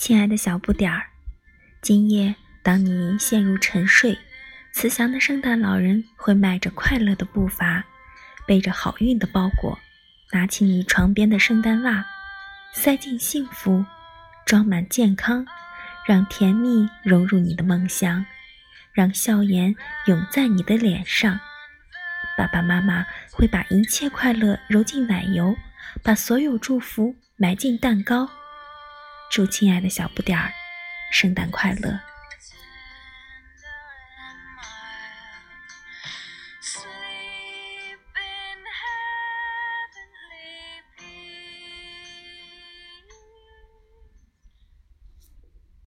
亲爱的小不点儿，今夜当你陷入沉睡，慈祥的圣诞老人会迈着快乐的步伐，背着好运的包裹，拿起你床边的圣诞袜，塞进幸福，装满健康，让甜蜜融入你的梦乡，让笑颜涌在你的脸上。爸爸妈妈会把一切快乐揉进奶油，把所有祝福埋进蛋糕。祝亲爱的小不点儿，圣诞快乐！